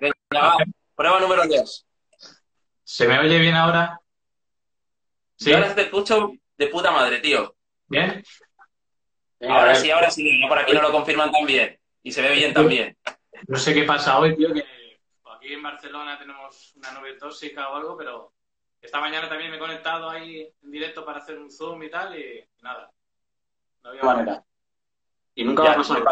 Venga, Prueba número 2. ¿Se me oye bien ahora? Sí. ahora te escucho de puta madre, tío. ¿Bien? ahora sí, ahora sí. Por aquí no lo confirman tan bien. Y se ve bien también. No sé qué pasa hoy, tío, que aquí en Barcelona tenemos una nube tóxica o algo, pero esta mañana también me he conectado ahí en directo para hacer un Zoom y tal, y nada. No había manera. Y nunca me ha pasado.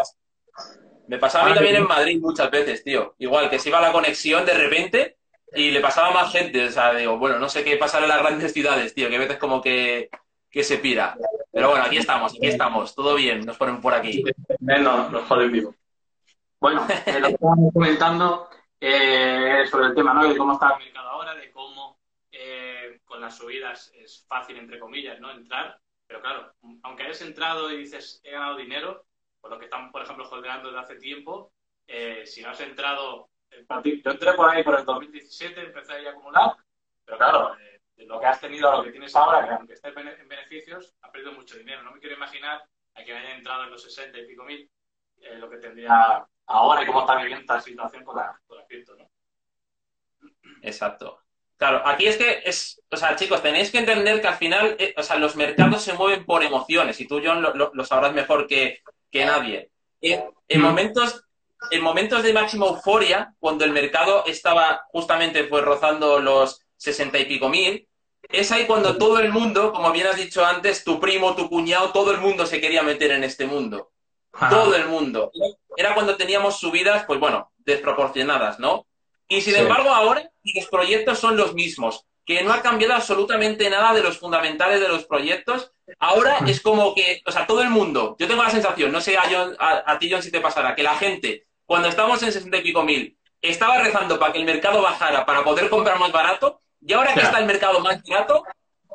Me pasaba a mí ah, también en Madrid muchas veces, tío. Igual que se iba la conexión de repente y le pasaba más gente. O sea, digo, bueno, no sé qué pasará en las grandes ciudades, tío, que a veces como que, que se pira. Pero bueno, aquí estamos, aquí estamos, todo bien, nos ponen por aquí. No, nos joden vivo. Bueno, eh, lo que estábamos comentando eh, sobre el tema, ¿no? De cómo está el mercado ahora, de cómo eh, con las subidas es fácil, entre comillas, ¿no? Entrar. Pero claro, aunque hayas entrado y dices, he ganado dinero, por lo que están, por ejemplo, holdeando desde hace tiempo, eh, si no has entrado, yo entré por ahí por el 2017, empecé a acumular, pero claro, eh, lo que has tenido a lo que tienes ahora, que aunque estés en beneficios, has perdido mucho dinero. No me quiero imaginar a quien haya entrado en los 60 y pico mil, eh, lo que tendría ahora y cómo está viviendo esta situación con la, con la cripto, ¿no? Exacto. Claro, aquí es que es, o sea, chicos, tenéis que entender que al final, o sea, los mercados se mueven por emociones y tú, John, lo sabrás mejor que, que nadie. En, momentos, en momentos de máxima euforia, cuando el mercado estaba justamente pues rozando los sesenta y pico mil, es ahí cuando todo el mundo, como bien has dicho antes, tu primo, tu cuñado, todo el mundo se quería meter en este mundo. Todo el mundo. Era cuando teníamos subidas, pues bueno, desproporcionadas, ¿no? Y sin embargo, ahora los proyectos son los mismos que no ha cambiado absolutamente nada de los fundamentales de los proyectos. Ahora es como que, o sea, todo el mundo, yo tengo la sensación, no sé a, a, ti, John, si te pasará, que la gente, cuando estamos en 60 y pico mil, estaba rezando para que el mercado bajara para poder comprar más barato, y ahora que está el mercado más barato,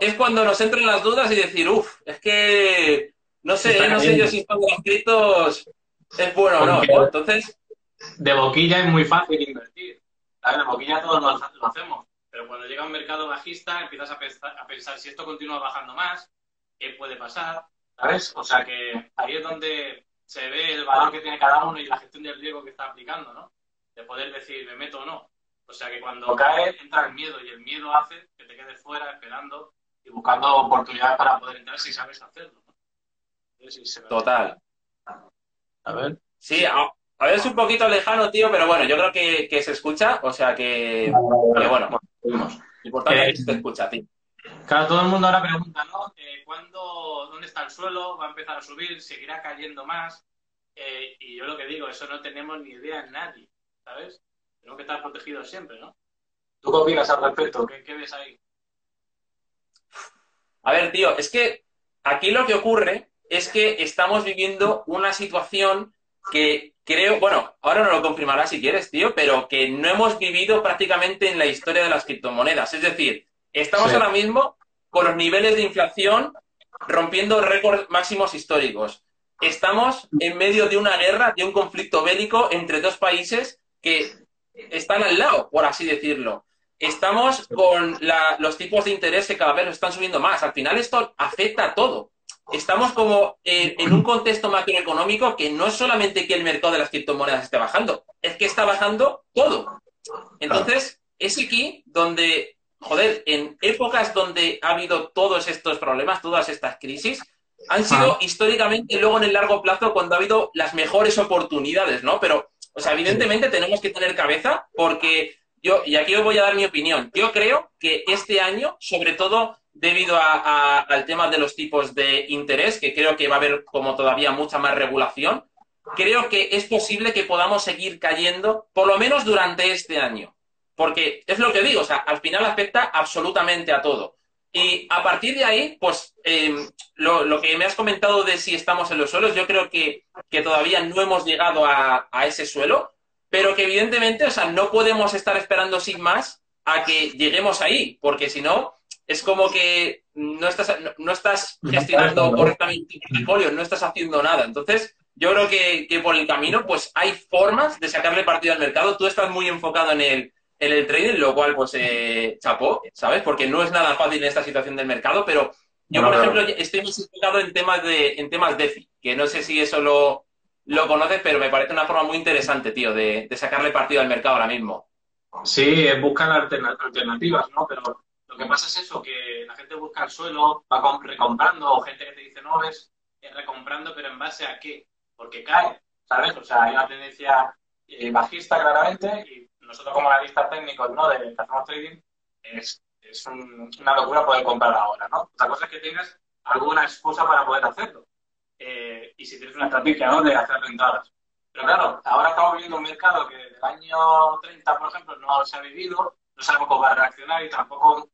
es cuando nos entran las dudas y decir, uff, es que no sé, no sé yo si están escritos es bueno o no. Entonces. De boquilla es muy fácil invertir. De boquilla todos lo hacemos pero cuando llega un mercado bajista, empiezas a pensar, a pensar si esto continúa bajando más, ¿qué puede pasar? ¿Sabes? O sea que ahí es donde se ve el valor que tiene cada uno y la gestión del riesgo que está aplicando, ¿no? De poder decir, me meto o no. O sea que cuando cae, entra el miedo y el miedo hace que te quedes fuera esperando y buscando oportunidades para poder entrar si sabes hacerlo. Total. A ver. Sí, a, ver, es un poquito lejano, tío, pero bueno, yo creo que, se escucha, o sea que, que bueno. Importante eh, que te escucha ti. Claro, todo el mundo ahora pregunta, ¿no? Eh, ¿cuándo, ¿Dónde está el suelo? ¿Va a empezar a subir? ¿Seguirá cayendo más? Eh, y yo lo que digo, eso no tenemos ni idea en nadie, ¿sabes? Tenemos que estar protegidos siempre, ¿no? ¿Tú qué opinas al respecto? ¿Qué, qué ves ahí? A ver, tío, es que aquí lo que ocurre es que estamos viviendo una situación que creo, bueno, ahora no lo confirmará si quieres, tío, pero que no hemos vivido prácticamente en la historia de las criptomonedas. Es decir, estamos ahora mismo con los niveles de inflación rompiendo récords máximos históricos. Estamos en medio de una guerra, de un conflicto bélico entre dos países que están al lado, por así decirlo. Estamos con los tipos de interés que cada vez están subiendo más. Al final esto afecta a todo estamos como en, un contexto macroeconómico que no es solamente que el mercado de las criptomonedas esté bajando, es que está bajando todo. Entonces, es aquí donde, joder, en épocas donde ha habido todos estos problemas, todas estas crisis, han sido históricamente luego en el largo plazo cuando ha habido las mejores oportunidades, ¿no? Pero, o sea, evidentemente tenemos que tener cabeza porque yo, y aquí os voy a dar mi opinión, yo creo que este año, sobre todo debido al tema de los tipos de interés, que creo que va a haber como todavía mucha más regulación, creo que es posible que podamos seguir cayendo, por lo menos durante este año. Porque es lo que digo, o sea, al final afecta absolutamente a todo. Y a partir de ahí, pues em, lo, que me has comentado de si estamos en los suelos, yo creo que, todavía no hemos llegado a, a, ese suelo, pero que evidentemente, o sea, no podemos estar esperando sin más a que lleguemos ahí, porque si no, es como que no estás, no, estás gestionando correctamente tu portfolio, no estás haciendo nada. Entonces, yo creo que, por el camino, pues hay formas de sacarle partido al mercado. Tú estás muy enfocado en el, en el trading, lo cual, pues, eh, chapó, ¿sabes? Porque no es nada fácil en esta situación del mercado, pero yo, por ejemplo, estoy muy enfocado en temas de, en temas DeFi, que no sé si eso lo, lo conoces, pero me parece una forma muy interesante, tío, de, sacarle partido al mercado ahora mismo. Sí, buscar alternativas, ¿no? Pero lo que pasa es eso, que la gente busca el suelo, va recomprando, o gente que te dice, no, ves, recomprando, pero ¿en base a qué? Porque cae, ¿sabes? O sea, hay una tendencia eh, bajista claramente y nosotros como analistas técnicos, ¿no? De que trading, es, es una locura poder comprar ahora, ¿no? Otra cosa es que tengas alguna excusa para poder hacerlo. Eh, y si tienes una estrategia ¿no? de hacer rentadas. Pero claro, ahora estamos viviendo un mercado que desde el año 30, por ejemplo, no se ha vivido, no sabemos cómo va a reaccionar y tampoco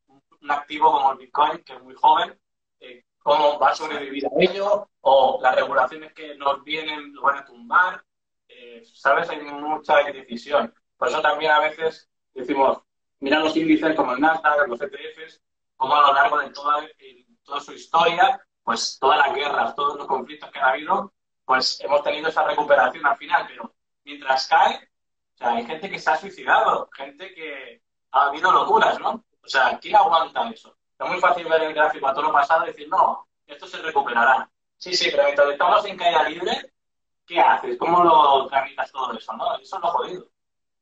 un activo como el Bitcoin, que es muy joven, eh, cómo va a sobrevivir a ello, o las regulaciones que nos vienen lo van a tumbar. Eh, ¿Sabes? Hay mucha indecisión. Por eso también a veces decimos, mira los índices como el Nasdaq, los ETFs, cómo a lo largo de toda, toda su historia pues todas las guerras, todos los conflictos que ha habido, pues hemos tenido esa recuperación al final, pero mientras cae, o sea, hay gente que se ha suicidado, gente que ha habido locuras, ¿no? O sea, ¿quién aguanta eso? Es muy fácil ver el gráfico a todo lo pasado y decir, no, esto se recuperará. Sí, sí, pero mientras estamos en caída libre, ¿qué haces? ¿Cómo lo tramitas todo eso, no? Eso es lo jodido.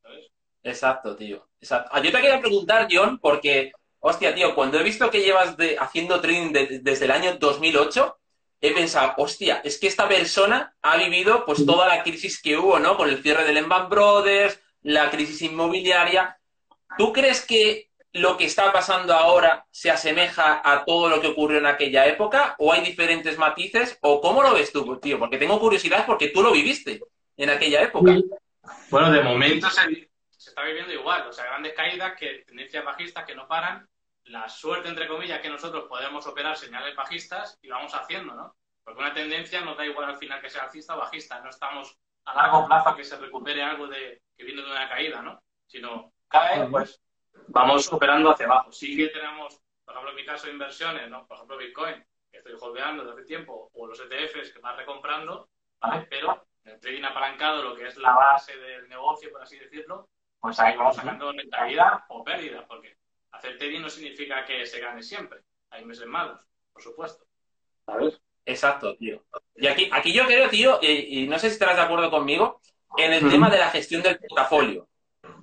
¿sabes? Exacto, tío. Exacto. Ah, yo te quería preguntar, John, porque hostia, tío, cuando he visto que llevas haciendo trading desde el año 2008, he pensado, hostia, es que esta persona ha vivido pues toda la crisis que hubo, ¿no? Con el cierre de Lehman Brothers, la crisis inmobiliaria. ¿Tú crees que lo que está pasando ahora se asemeja a todo lo que ocurrió en aquella época? ¿O hay diferentes matices? ¿O cómo lo ves tú, tío? Porque tengo curiosidad porque tú lo viviste en aquella época. Bueno, de momento se, se está viviendo igual. O sea, grandes caídas, que tendencias bajistas que no paran la suerte, entre comillas, que nosotros podemos operar señales bajistas y vamos haciendo, ¿no? Porque una tendencia nos da igual al final que sea alcista o bajista, no estamos a largo plazo a que se recupere algo de, que viene de una caída, ¿no? Sino cae, pues vamos operando hacia abajo. Sí que tenemos, por ejemplo, en mi caso, inversiones, ¿no? Por ejemplo, Bitcoin, que estoy holdeando desde hace tiempo, o los ETFs que vas recomprando, ¿vale? Pero en el trading apalancado, lo que es la base del negocio, por así decirlo, pues ahí vamos sacando rentabilidad o pérdida, porque hacer trading no significa que se gane siempre. Hay meses malos, por supuesto. ¿Sabes? Exacto, tío. Y aquí, aquí yo creo, tío, y, no sé si estarás de acuerdo conmigo, en el tema de la gestión del portafolio.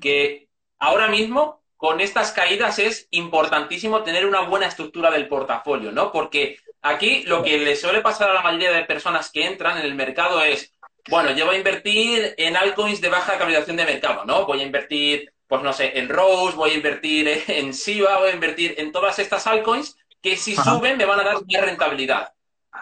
Que ahora mismo, con estas caídas, es importantísimo tener una buena estructura del portafolio, ¿no? Porque aquí lo que le suele pasar a la mayoría de personas que entran en el mercado es, bueno, yo voy a invertir en altcoins de baja capitalización de mercado, ¿no? Voy a invertir pues no sé, en Rose, voy a invertir en SIVA, voy a invertir en todas estas altcoins que si suben me van a dar más rentabilidad.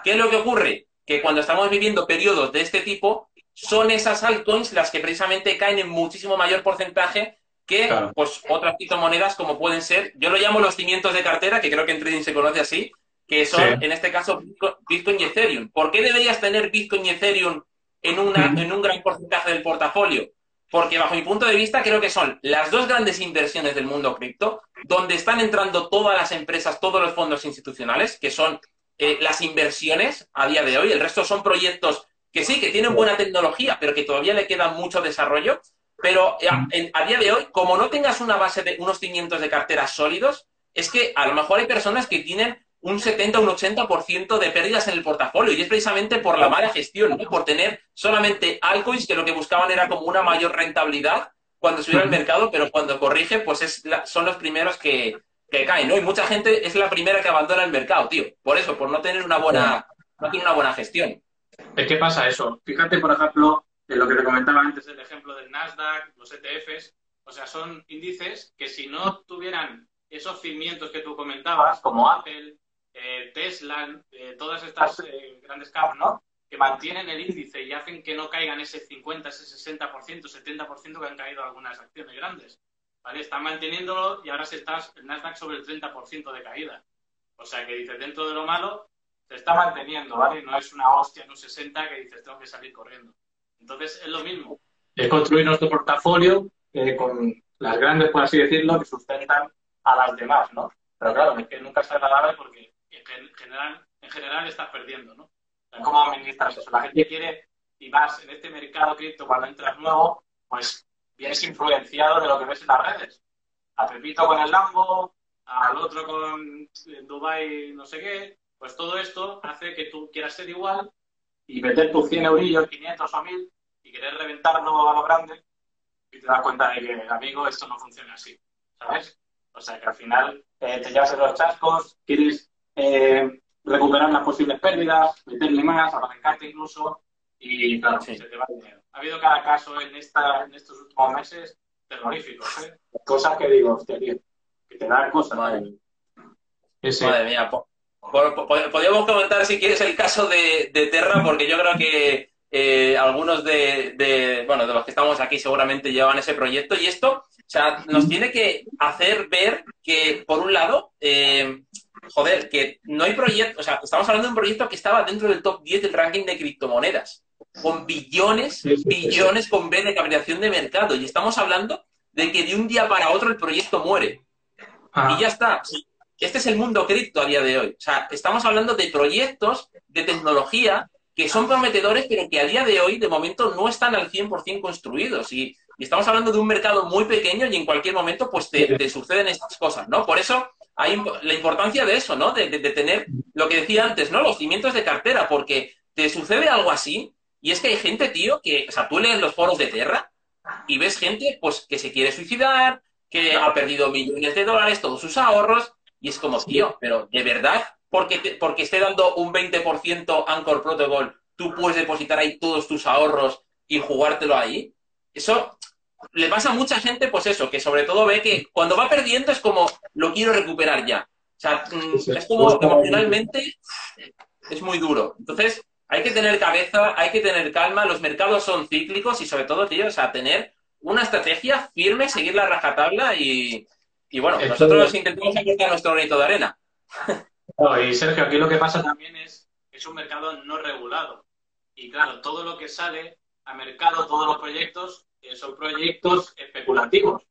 ¿Qué es lo que ocurre? Que cuando estamos viviendo periodos de este tipo, son esas altcoins las que precisamente caen en muchísimo mayor porcentaje que pues, otras criptomonedas como pueden ser, yo lo llamo los cimientos de cartera, que creo que en trading se conoce así, que son en este caso Bitcoin y Ethereum. ¿Por qué deberías tener Bitcoin y Ethereum en, una, en un gran porcentaje del portafolio? porque bajo mi punto de vista creo que son las dos grandes inversiones del mundo cripto, donde están entrando todas las empresas, todos los fondos institucionales, que son eh, las inversiones a día de hoy. El resto son proyectos que sí, que tienen buena tecnología, pero que todavía le queda mucho desarrollo. Pero eh, a, día de hoy, como no tengas una base de unos cimientos de cartera sólidos, es que a lo mejor hay personas que tienen un 70 o un 80% de pérdidas en el portafolio. Y es precisamente por la mala gestión, por tener solamente altcoins que lo que buscaban era como una mayor rentabilidad cuando subiera el mercado, pero cuando corrige, pues es son los primeros que, caen, ¿no? Y mucha gente es la primera que abandona el mercado, tío. Por eso, por no tener una buena, no tiene una buena gestión. Es que pasa eso. Fíjate, por ejemplo, lo que te comentaba antes, el ejemplo del Nasdaq, los ETFs, o sea, son índices que si no tuvieran esos cimientos que tú comentabas, como Apple, eh, Tesla, eh, todas estas eh, grandes caps, ¿no? Que mantienen el índice y hacen que no caigan ese 50, ese 60%, 70% que han caído algunas acciones grandes. ¿Vale? Están manteniéndolo y ahora se está el Nasdaq sobre el 30% de caída. O sea que dices, dentro de lo malo, se está manteniendo, ¿vale? No es una hostia en un 60 que dices, tengo que salir corriendo. Entonces es lo mismo. Es construir nuestro portafolio con las grandes, por así decirlo, que sustentan a las demás, ¿no? Pero claro, es que nunca es agradable porque en general, en general estás perdiendo, ¿no? ¿Cómo administras eso? La gente quiere, y más en este mercado cripto, cuando entras nuevo, pues vienes influenciado de lo que ves en las redes. A Pepito con el Lambo, al otro con Dubai no sé qué, pues todo esto hace que tú quieras ser igual y meter tus 100 eurillos, 500 o 1000 y querer reventarlo a lo grande y te das cuenta de que, amigo, esto no funciona así, ¿sabes? O sea que al final eh, te llevas los chascos, quieres eh, recuperar las posibles pérdidas, meterle más, apalancarte incluso y claro, se te va el dinero. Ha habido cada caso en, esta, en estos últimos meses terroríficos, ¿eh? Cosas que digo, hostia, tío, que te dan cosas. Madre, Madre mía, podríamos comentar si quieres el caso de, Terra, porque yo creo que eh, algunos de, bueno, de los que estamos aquí seguramente llevan ese proyecto y esto, o sea, nos tiene que hacer ver que, por un lado, eh, joder, que no hay proyecto, o sea, estamos hablando de un proyecto que estaba dentro del top 10 del ranking de criptomonedas, con billones, billones con B de capitalización de mercado, y estamos hablando de que de un día para otro el proyecto muere. Ah. Y ya está. Este es el mundo cripto a día de hoy. O sea, estamos hablando de proyectos de tecnología que son prometedores, pero que a día de hoy, de momento, no están al 100% construidos. Y, estamos hablando de un mercado muy pequeño y en cualquier momento, pues, te, suceden estas cosas, ¿no? Por eso hay la importancia de eso, ¿no? De, tener lo que decía antes, ¿no? Los cimientos de cartera, porque te sucede algo así y es que hay gente, tío, que, o sea, tú lees los foros de Terra y ves gente, pues, que se quiere suicidar, que ha perdido millones de dólares, todos sus ahorros, y es como, tío, pero de verdad, porque, porque esté dando un 20% Anchor Protocol, tú puedes depositar ahí todos tus ahorros y jugártelo ahí. Eso le pasa a mucha gente, pues eso, que sobre todo ve que cuando va perdiendo es como, lo quiero recuperar ya. O sea, mm, es como emocionalmente es muy duro. Entonces, hay que tener cabeza, hay que tener calma, los mercados son cíclicos y sobre todo, tío, o sea, tener una estrategia firme, seguir la rajatabla y, y bueno, nosotros intentamos aportar nuestro granito de arena. y Sergio, aquí lo que pasa también es que es un mercado no regulado. Y claro, todo lo que sale a mercado, todos los proyectos, eh, son proyectos especulativos.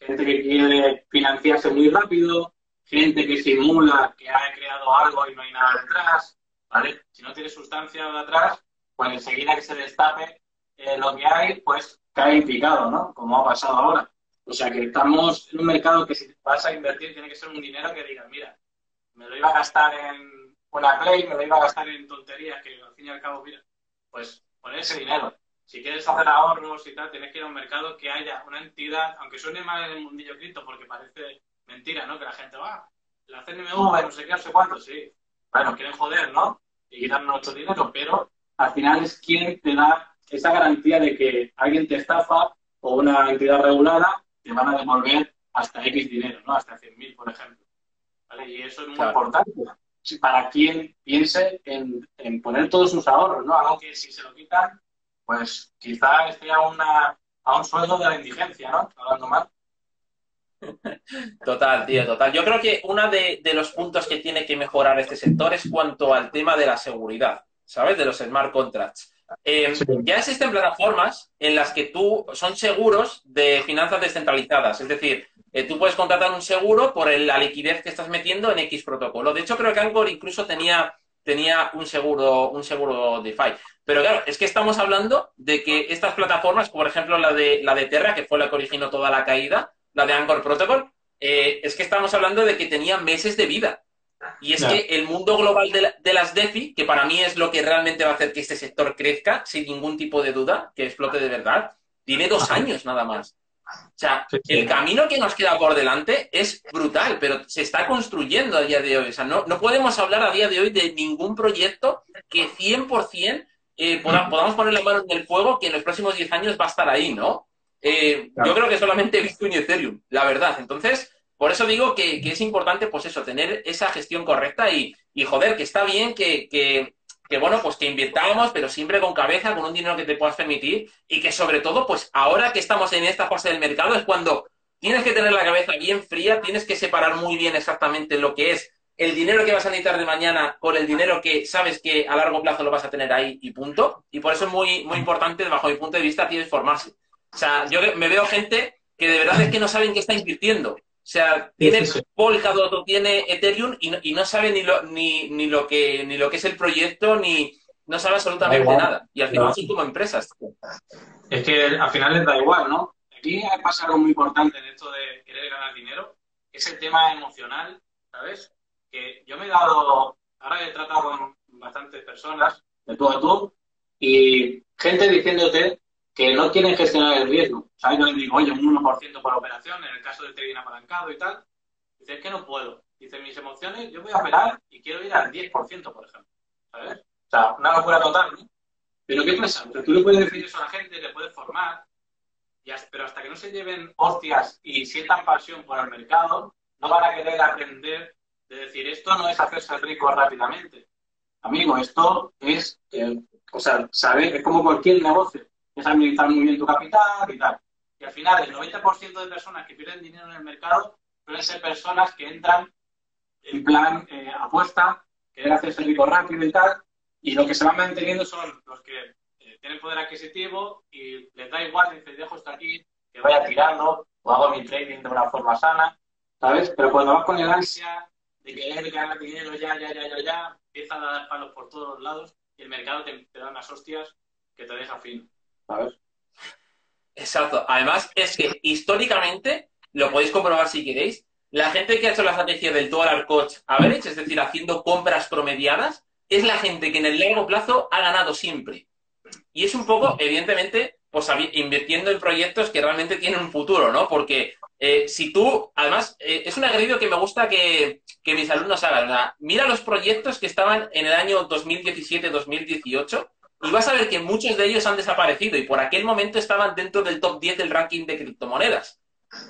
Gente que quiere financiarse muy rápido, gente que simula que ha creado algo y no hay nada detrás, ¿vale? Si no tiene sustancia detrás, pues enseguida que se destape eh, lo que hay, pues cae picado, ¿no? Como ha pasado ahora. O sea que estamos en un mercado que si vas a invertir tiene que ser un dinero que digas, mira, me lo iba a gastar en una play, me lo iba a gastar en tonterías que al fin y al cabo, mira, pues poner ese dinero. Si quieres hacer ahorros y tal, tienes que ir a un mercado que haya una entidad, aunque suene mal en el mundillo cripto porque parece mentira, ¿no? Que la gente va, la CNMV, no sé qué, no sé cuánto, sí. Bueno, quieren joder, ¿no? Y quitarnos nuestro dinero, pero al final es quien te da esa garantía de que alguien te estafa o una entidad regulada te van a devolver hasta X dinero, ¿no? Hasta 100.000, por ejemplo. ¿Vale? Y eso es muy importante para quien piense en, poner todos sus ahorros, ¿no? Algo que si se lo quitan, pues quizá esté a, una, a un sueldo de la indigencia, ¿no? Hablando mal. Total, tío, total. Yo creo que uno de, de, los puntos que tiene que mejorar este sector es cuanto al tema de la seguridad, ¿sabes? De los smart contracts. Eh, ya existen plataformas en las que tú son seguros de finanzas descentralizadas. Es decir, eh, tú puedes contratar un seguro por la liquidez que estás metiendo en X protocolo. De hecho, creo que Angkor incluso tenía, tenía un seguro, un seguro DeFi. Pero claro, es que estamos hablando de que estas plataformas, por ejemplo la de, la de Terra, que fue la que originó toda la caída, la de Anchor Protocol, eh, es que estamos hablando de que tenía meses de vida. Y es que el mundo global de, las DeFi, que para mí es lo que realmente va a hacer que este sector crezca, sin ningún tipo de duda, que explote de verdad, tiene dos años nada más. O sea, el camino que nos queda por delante es brutal, pero se está construyendo a día de hoy. O sea, no, no podemos hablar a día de hoy de ningún proyecto que 100% eh, podamos poner la mano en el fuego que en los próximos 10 años va a estar ahí, ¿no? Eh, yo creo que solamente Bitcoin y Ethereum, la verdad. Entonces, por eso digo que, es importante, pues eso, tener esa gestión correcta y, joder, que está bien que, bueno, pues que invirtamos, pero siempre con cabeza, con un dinero que te puedas permitir y que sobre todo, pues ahora que estamos en esta fase del mercado es cuando tienes que tener la cabeza bien fría, tienes que separar muy bien exactamente lo que es el dinero que vas a necesitar de mañana con el dinero que sabes que a largo plazo lo vas a tener ahí y punto. Y por eso es muy, muy importante, bajo mi punto de vista, tienes formarse. O sea, yo me veo gente que de verdad es que no saben qué está invirtiendo. O sea, tiene Polkadot o tiene Ethereum y no, sabe ni lo, ni, ni, lo que, ni lo que es el proyecto, ni no sabe absolutamente nada. Y al final son como empresas. Es que al final les da igual, ¿no? Aquí pasa algo muy importante en esto de querer ganar dinero, que es el tema emocional, ¿sabes? Que yo me he dado, ahora he tratado con bastantes personas de tú a tú, y gente diciéndote que no quieren gestionar el riesgo. ¿Sabes? Yo les digo, oye, un 1% por operación, en el caso del trading apalancado y tal. Dice, es que no puedo. Dice, mis emociones, yo voy a operar y quiero ir al 10%, por ejemplo. ¿Sabes? O sea, una locura total, ¿no? Pero ¿qué pasa? O sea, tú le puedes decir eso a la gente, le puedes formar, pero hasta que no se lleven hostias y sientan pasión por el mercado, no van a querer aprender de decir, esto no es hacerse rico rápidamente. Amigo, esto es, eh, o sea, saber, es como cualquier negocio, es administrar muy bien tu capital y tal. Y al final, el 90% de personas que pierden dinero en el mercado suelen ser personas que entran en plan eh, apuesta, quieren hacerse rico rápido y tal, y lo que se van manteniendo son los que eh, tienen poder adquisitivo y les da igual, dice, dejo esto aquí, que vaya tirando, o hago mi trading de una forma sana, ¿sabes? Pero cuando vas con el ansia de querer ganar dinero ya, ya, ya, ya, ya, empieza a dar palos por todos lados y el mercado te, da unas hostias que te deja fino, ¿sabes? Exacto. Además, es que históricamente, lo podéis comprobar si queréis, la gente que ha hecho la estrategia del dollar coach average, es decir, haciendo compras promediadas, es la gente que en el largo plazo ha ganado siempre. Y es un poco, evidentemente, pues invirtiendo en proyectos que realmente tienen un futuro, ¿no? Porque eh, si tú, además, eh, es un agredido que me gusta que, mis alumnos hagan. mira los proyectos que estaban en el año 2017-2018 y vas a ver que muchos de ellos han desaparecido y por aquel momento estaban dentro del top 10 del ranking de criptomonedas.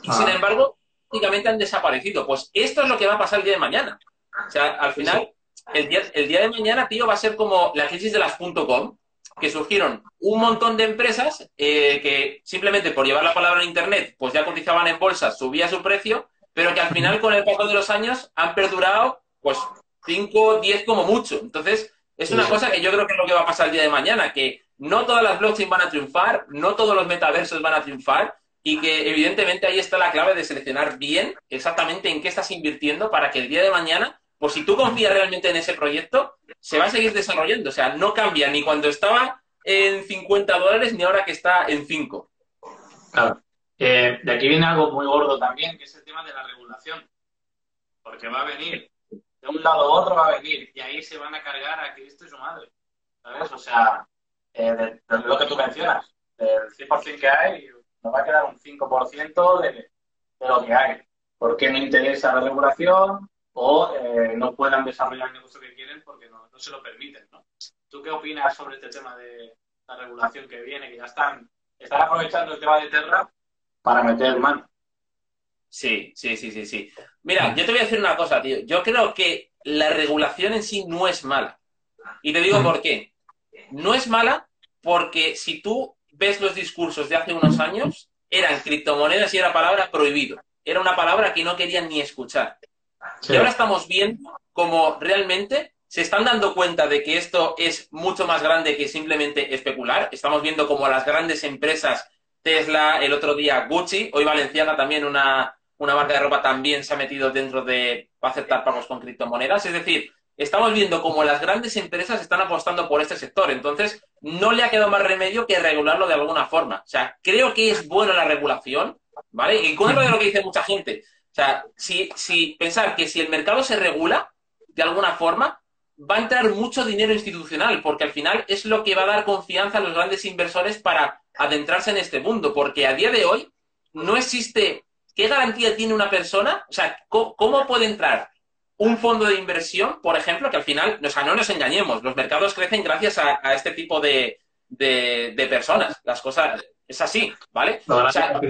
Y sin ah. embargo, prácticamente han desaparecido. Pues esto es lo que va a pasar el día de mañana. O sea, al final, el día, el día de mañana, tío, va a ser como la crisis de las .com, que surgieron un montón de empresas eh, que simplemente por llevar la palabra en Internet, pues ya cotizaban en bolsa, subía su precio, pero que al final con el paso de los años han perdurado pues 5, 10 como mucho. Entonces, es una cosa que yo creo que es lo que va a pasar el día de mañana, que no todas las blockchains van a triunfar, no todos los metaversos van a triunfar y que evidentemente ahí está la clave de seleccionar bien exactamente en qué estás invirtiendo para que el día de mañana pues si tú confías realmente en ese proyecto, se va a seguir desarrollando. O sea, no cambia ni cuando estaba en 50 dólares ni ahora que está en 5. Claro. Eh, de aquí viene algo muy gordo también, que es el tema de la regulación. Porque va a venir, de un lado u otro va a venir, y ahí se van a cargar a Cristo y su madre. ¿Sabes? O sea, eh, de, lo que tú mencionas, del 100% que hay, nos va a quedar un 5% de, de lo que hay. ¿Por qué no interesa la regulación? o eh, no puedan desarrollar el negocio que quieren porque no, se lo permiten. ¿no? ¿Tú qué opinas sobre este tema de la regulación que viene, que ya están, están aprovechando el tema de Terra para meter mano? Sí, sí, sí, sí, sí. Mira, yo te voy a decir una cosa, tío. Yo creo que la regulación en sí no es mala. Y te digo por qué. No es mala porque si tú ves los discursos de hace unos años, eran criptomonedas y era palabra prohibido. Era una palabra que no querían ni escuchar. Y ahora estamos viendo cómo realmente se están dando cuenta de que esto es mucho más grande que simplemente especular. Estamos viendo cómo las grandes empresas, Tesla, el otro día Gucci, hoy Valenciana también una, una marca de ropa también se ha metido dentro de aceptar pagos con criptomonedas. Es decir, estamos viendo cómo las grandes empresas están apostando por este sector. Entonces, no le ha quedado más remedio que regularlo de alguna forma. O sea, creo que es bueno la regulación, ¿vale? Y con de lo que dice mucha gente. O sea, si, si pensar que si el mercado se regula de alguna forma, va a entrar mucho dinero institucional, porque al final es lo que va a dar confianza a los grandes inversores para adentrarse en este mundo, porque a día de hoy no existe, ¿qué garantía tiene una persona? O sea, ¿cómo, puede entrar un fondo de inversión, por ejemplo, que al final, o sea, no nos engañemos, los mercados crecen gracias a, este tipo de, personas, las cosas, es así, ¿vale? o sea,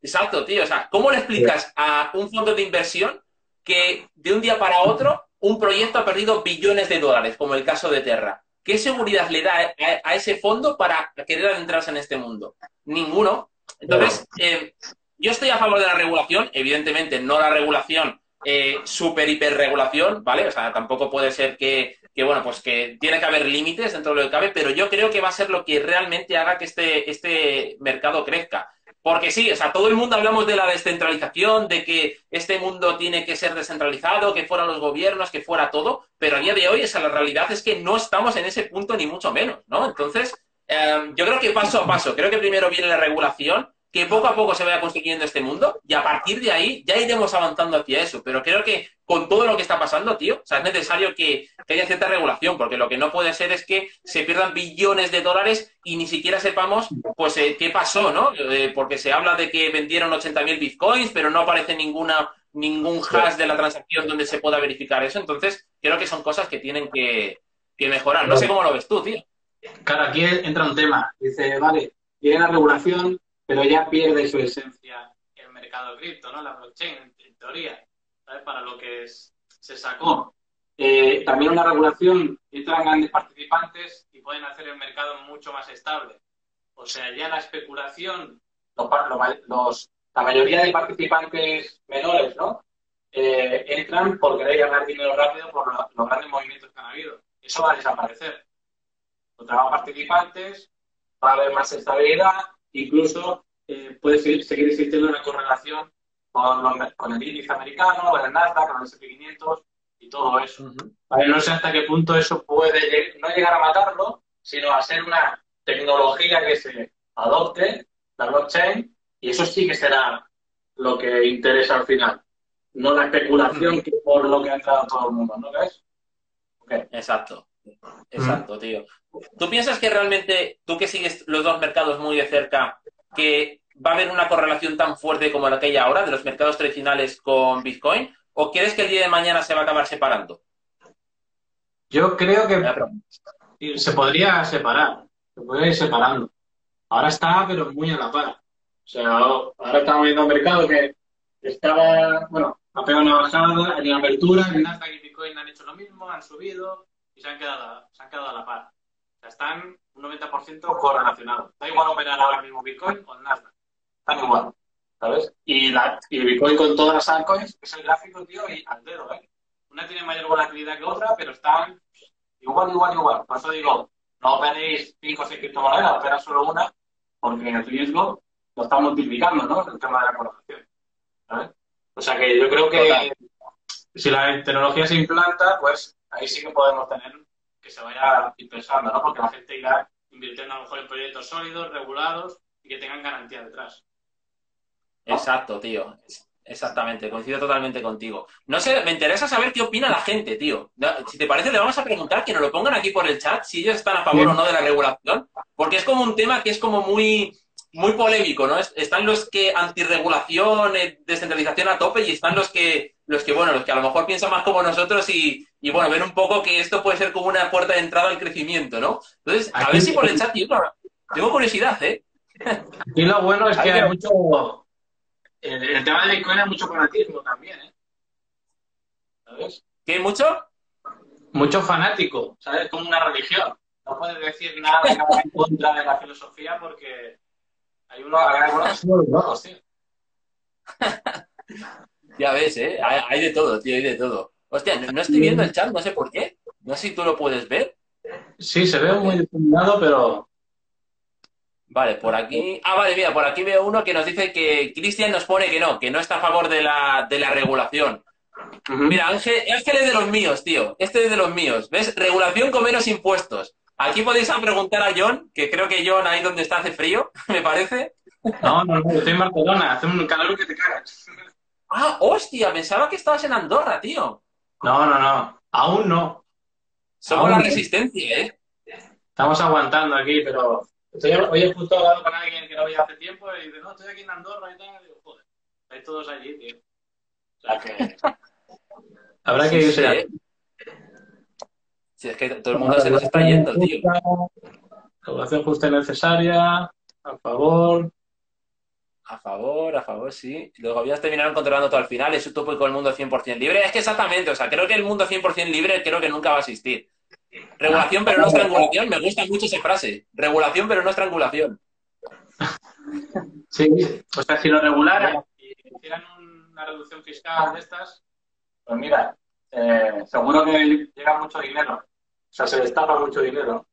Exacto, tío. O sea, ¿cómo le explicas a un fondo de inversión que de un día para otro un proyecto ha perdido billones de dólares, como el caso de Terra? ¿Qué seguridad le da a, ese fondo para querer adentrarse en este mundo? Ninguno. Entonces, eh, yo estoy a favor de la regulación, evidentemente no la regulación eh, super hiperregulación, ¿vale? O sea, tampoco puede ser que, que, bueno, pues que tiene que haber límites dentro de lo que cabe, pero yo creo que va a ser lo que realmente haga que este, este mercado crezca. Porque sí, o sea, todo el mundo hablamos de la descentralización, de que este mundo tiene que ser descentralizado, que fueran los gobiernos, que fuera todo, pero a día de hoy esa la realidad es que no estamos en ese punto ni mucho menos, ¿no? Entonces, em, yo creo que paso a paso, creo que primero viene la regulación, que poco a poco se vaya construyendo este mundo y a partir de ahí ya iremos avanzando hacia eso. Pero creo que con todo lo que está pasando, tío, o sea, es necesario que, haya cierta regulación, porque lo que no puede ser es que se pierdan billones de dólares y ni siquiera sepamos, pues, eh, qué pasó, ¿no? Eh, porque se habla de que vendieron 80.000 bitcoins, pero no aparece ninguna ningún hash de la transacción donde se pueda verificar eso. Entonces, creo que son cosas que tienen que, que mejorar. No sé cómo lo ves tú, tío. Claro, aquí entra un tema. Dice, vale, tiene la regulación, pero ya pierde su esencia el mercado cripto, ¿no? La blockchain, en, teoría, ¿sabes? Para lo que se sacó. Eh, también una regulación, entran grandes participantes y pueden hacer el mercado mucho más estable. O sea, ya la especulación, la mayoría de participantes menores, ¿no? Eh, entran por querer ganar dinero rápido por los grandes movimientos que han habido. Eso va a desaparecer. Contra participantes, va a haber más estabilidad, incluso eh, puede seguir, existiendo una correlación con, el índice americano, con el Nasdaq, con el S&P500 y todo eso. no sé hasta qué punto eso puede no llegar a matarlo, sino a ser una tecnología que se adopte, la blockchain, y eso sí que será lo que interesa al final, no la especulación que por lo que ha entrado todo el mundo, ¿no ves? Exacto. Exacto, tío. ¿Tú piensas que realmente, tú que sigues los dos mercados muy de cerca, que va a haber una correlación tan fuerte como la que hay ahora de los mercados tradicionales con Bitcoin? ¿O crees que el día de mañana se va a acabar separando? Yo creo que se podría separar, se podría ir separando. Ahora está, pero muy a la par. O sea, ahora estamos viendo un mercado que estaba, bueno, ha pegado una bajada, hay una apertura, el Nasdaq y Bitcoin han hecho lo mismo, han subido y se han quedado, se han quedado a la par están un 90% correlacionados. Da igual operar ahora mismo Bitcoin o Nasdaq. Están igual. ¿Sabes? Y, la, y Bitcoin con todas las altcoins es el gráfico, tío, y al dedo, ¿eh? Una tiene mayor volatilidad que otra, pero están igual, igual, igual. Por eso digo, no operéis 5 o 6 criptomonedas, operad solo una, porque el riesgo lo está multiplicando, ¿no? El tema de la correlación. ¿sabes? O sea que yo creo que si la tecnología se implanta, pues ahí sí que podemos tener que se vaya pensando, ¿no? Porque la gente irá invirtiendo a lo mejor en proyectos sólidos, regulados y que tengan garantía detrás. Exacto, tío. Exactamente, coincido totalmente contigo. No sé, me interesa saber qué opina la gente, tío. Si te parece, le vamos a preguntar que nos lo pongan aquí por el chat, si ellos están a favor o no de la regulación, porque es como un tema que es como muy, muy polémico, ¿no? Están los que antirregulación, eh, descentralización a tope y están los que, los que, bueno, los que a lo mejor piensan más como nosotros y, y bueno, ven un poco que esto puede ser como una puerta de entrada al crecimiento, ¿no? Entonces, a ver si por el chat, tío, tengo curiosidad, ¿eh? Y lo bueno es que hay mucho, el, tema de Bitcoin hay mucho fanatismo también, ¿eh? ¿Sabes? ¿Qué mucho? Mucho fanático, ¿sabes? Como una religión. No puedes decir nada, en contra de la filosofía porque hay uno, ya ves, ¿eh? Hay, de todo, tío, hay de todo. Hostia, no, estoy viendo el chat, no sé por qué. No sé si tú lo puedes ver. Sí, se ve muy difuminado, pero... Vale, por aquí... Ah, vale, mira, por aquí veo uno que nos dice que Cristian nos pone que no, que no está a favor de la, de la regulación. Mira, Ángel, Ángel es de los míos, tío. Este es de los míos. ¿Ves? Regulación con menos impuestos. Aquí podéis preguntar a John, que creo que John ahí donde está hace frío, me parece. No, no, no, estoy en Barcelona, hace un calor que te cagas. Ah, hostia, pensaba que estabas en Andorra, tío. No, no, no, aún no. Somos la resistencia, ¿eh? Estamos aguantando aquí, pero hoy he justo hablado con alguien que no había hace tiempo y dice, no, estoy aquí en Andorra y tal. Y digo, joder, estáis todos allí, tío. O sea que... Habrá que irse. ¿eh? Si es que todo el mundo se nos está yendo, tío. Regulación justa y necesaria, a favor. A favor, a favor, sí. Los gobiernos terminaron controlando todo al final, es utópico el mundo 100% libre. Es que exactamente, o sea, creo que el mundo 100% libre creo que nunca va a existir. Regulación pero no estrangulación, me gusta mucho esa frase. Regulación pero no estrangulación. Sí, o sea, si lo regularan y hicieran una reducción fiscal de estas, pues mira, eh, seguro que llega mucho dinero. O sea, se destapa mucho dinero.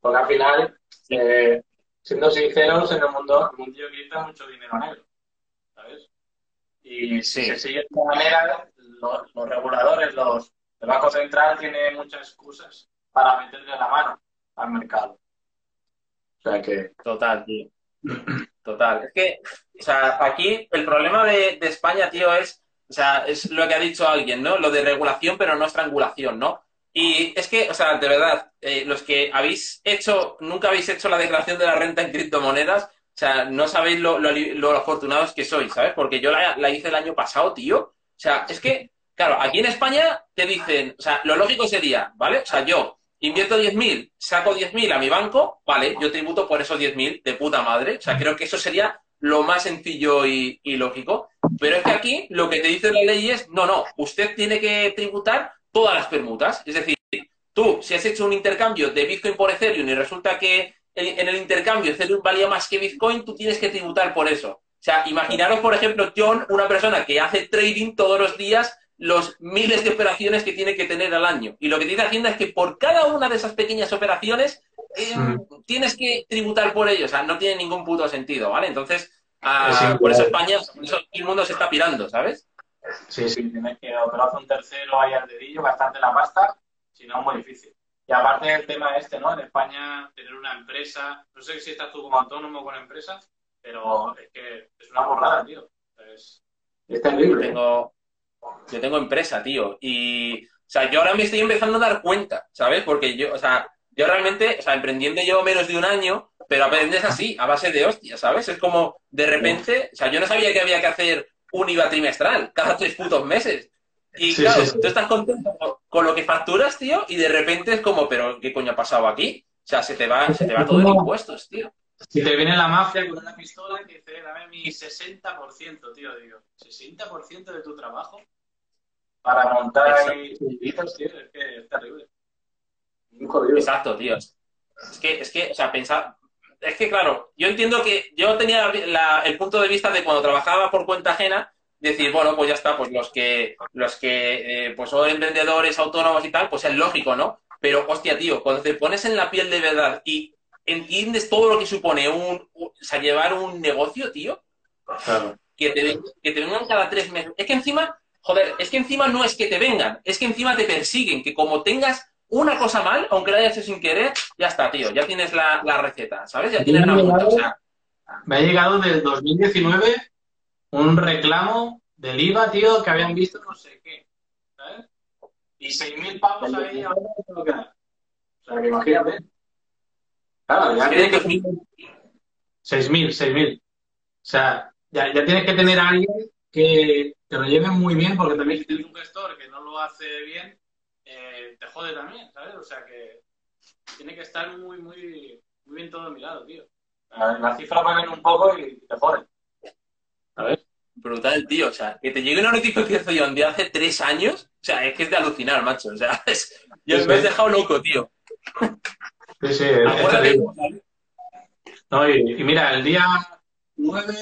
Porque al final, eh, siendo sinceros, en el mundo, el mundo quita mucho dinero negro. ¿Sabes? Y si se sigue de esta manera, los, reguladores, los, el Banco Central tiene muchas excusas para meterle la mano al mercado. O sea que. Total, tío. total. Es que, o sea, aquí el problema de, España, tío, es, o sea, es lo que ha dicho alguien, ¿no? Lo de regulación, pero no estrangulación, ¿no? Y es que, o sea, de verdad, eh, los que habéis hecho, nunca habéis hecho la declaración de la renta en criptomonedas, o sea, no sabéis lo, lo, afortunados que sois, ¿sabes? Porque yo la, la, hice el año pasado, tío. O sea, es que, claro, aquí en España te dicen, o sea, lo lógico sería, ¿vale? O sea, yo invierto 10.000, saco 10.000 a mi banco, vale, yo tributo por esos 10.000 de puta madre. O sea, creo que eso sería lo más sencillo y, lógico. Pero es que aquí lo que te dice la ley es, no, no, usted tiene que tributar todas las permutas. Es decir, tú, si has hecho un intercambio de Bitcoin por Ethereum y resulta que en el intercambio Ethereum valía más que Bitcoin, tú tienes que tributar por eso. O sea, imaginaros, por ejemplo, John, una persona que hace trading todos los días los miles de operaciones que tiene que tener al año. Y lo que dice Hacienda es que por cada una de esas pequeñas operaciones eh, tienes que tributar por ello. O sea, no tiene ningún puto sentido, ¿vale? Entonces, ah, por eso España, por eso el mundo se está pirando, ¿sabes? Sí, sí, tienes que operar un tercero ahí al dedillo, bastante la pasta, si no es muy difícil. Y aparte del tema este, ¿no? En España, tener una empresa, no sé si estás tú como autónomo con empresa, pero es que es una borrada, tío. Es, es terrible. Tengo, yo tengo empresa, tío. Y, o sea, yo ahora me estoy empezando a dar cuenta, ¿sabes? Porque yo, o sea, yo realmente, o sea, emprendiendo llevo menos de un año, pero aprendes así, a base de hostia, ¿sabes? Es como, de repente, o sea, yo no sabía que había que hacer un IVA trimestral cada tres putos meses. Y claro, tú estás contento con lo que facturas, tío, y de repente es como, pero ¿qué coño ha pasado aquí? O sea, se te va, se te va todo en impuestos, tío. Si te viene la mafia con una pistola y dice, dame mi 60%, tío, digo, 60% de tu trabajo para montar ahí tío, es que es terrible. Exacto, tío. Es que, es que, o sea, pensar, es que claro, yo entiendo que yo tenía el punto de vista de cuando trabajaba por cuenta ajena, decir, bueno, pues ya está, pues los que, los que, eh, pues son emprendedores, autónomos y tal, pues es lógico, ¿no? Pero, hostia, tío, cuando te pones en la piel de verdad y entiendes todo lo que supone un, o sea, llevar un negocio, tío, que, te, que te vengan cada tres meses. Es que encima, joder, es que encima no es que te vengan, es que encima te persiguen, que como tengas una cosa mal, aunque la hayas hecho sin querer, ya está, tío, ya tienes la, receta, ¿sabes? Ya tienes la multa, o sea. Me ha llegado del 2019 un reclamo del IVA, tío, que habían visto no sé qué, ¿sabes? Y 6.000 pavos ahí ahora que O sea, que imagínate. Claro, ya tienes que... 6.000, 6.000. O sea, ya, ya tienes que tener a alguien que te lo lleve muy bien, porque también si tienes un gestor que no lo hace bien, eh, te jode también, ¿sabes? O sea que tiene que estar muy, muy, muy bien todo mirado, tío. La, cifra va un poco y te jode. ¿Sabes? Brutal, tío. O sea, que te llegue una notificación de hace tres años, o sea, es que es de alucinar, macho. O sea, es, yo me he dejado loco, tío. Sí, sí, no, y, mira, el día 9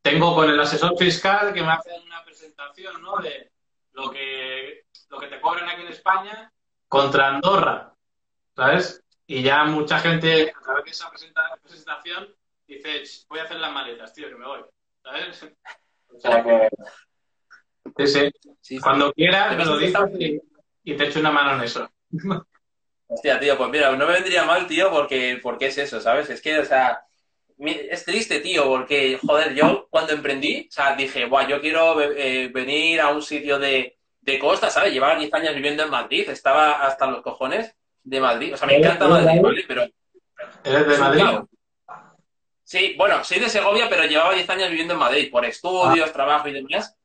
tengo con el asesor fiscal que me hace una presentación, ¿no? De lo que, lo que te cobran aquí en España contra Andorra, ¿sabes? Y ya mucha gente, a través de esa presentación, dice, voy a hacer las maletas, tío, que me voy, ¿sabes? O sea que... Sí, sí. Cuando quieras, me lo dices y, te echo una mano en eso. Hostia, tío, pues mira, no me vendría mal, tío, porque, porque es eso, ¿sabes? Es que, o sea, es triste, tío, porque, joder, yo cuando emprendí, o sea, dije, guau, yo quiero eh, venir a un sitio de, de costa, ¿sabes? Llevaba 10 años viviendo en Madrid, estaba hasta los cojones de Madrid. O sea, me encanta Madrid, ¿vale? Pero... ¿Eres de Madrid? Sí, bueno, soy de Segovia, pero llevaba 10 años viviendo en Madrid, por estudios, ah. trabajo y demás.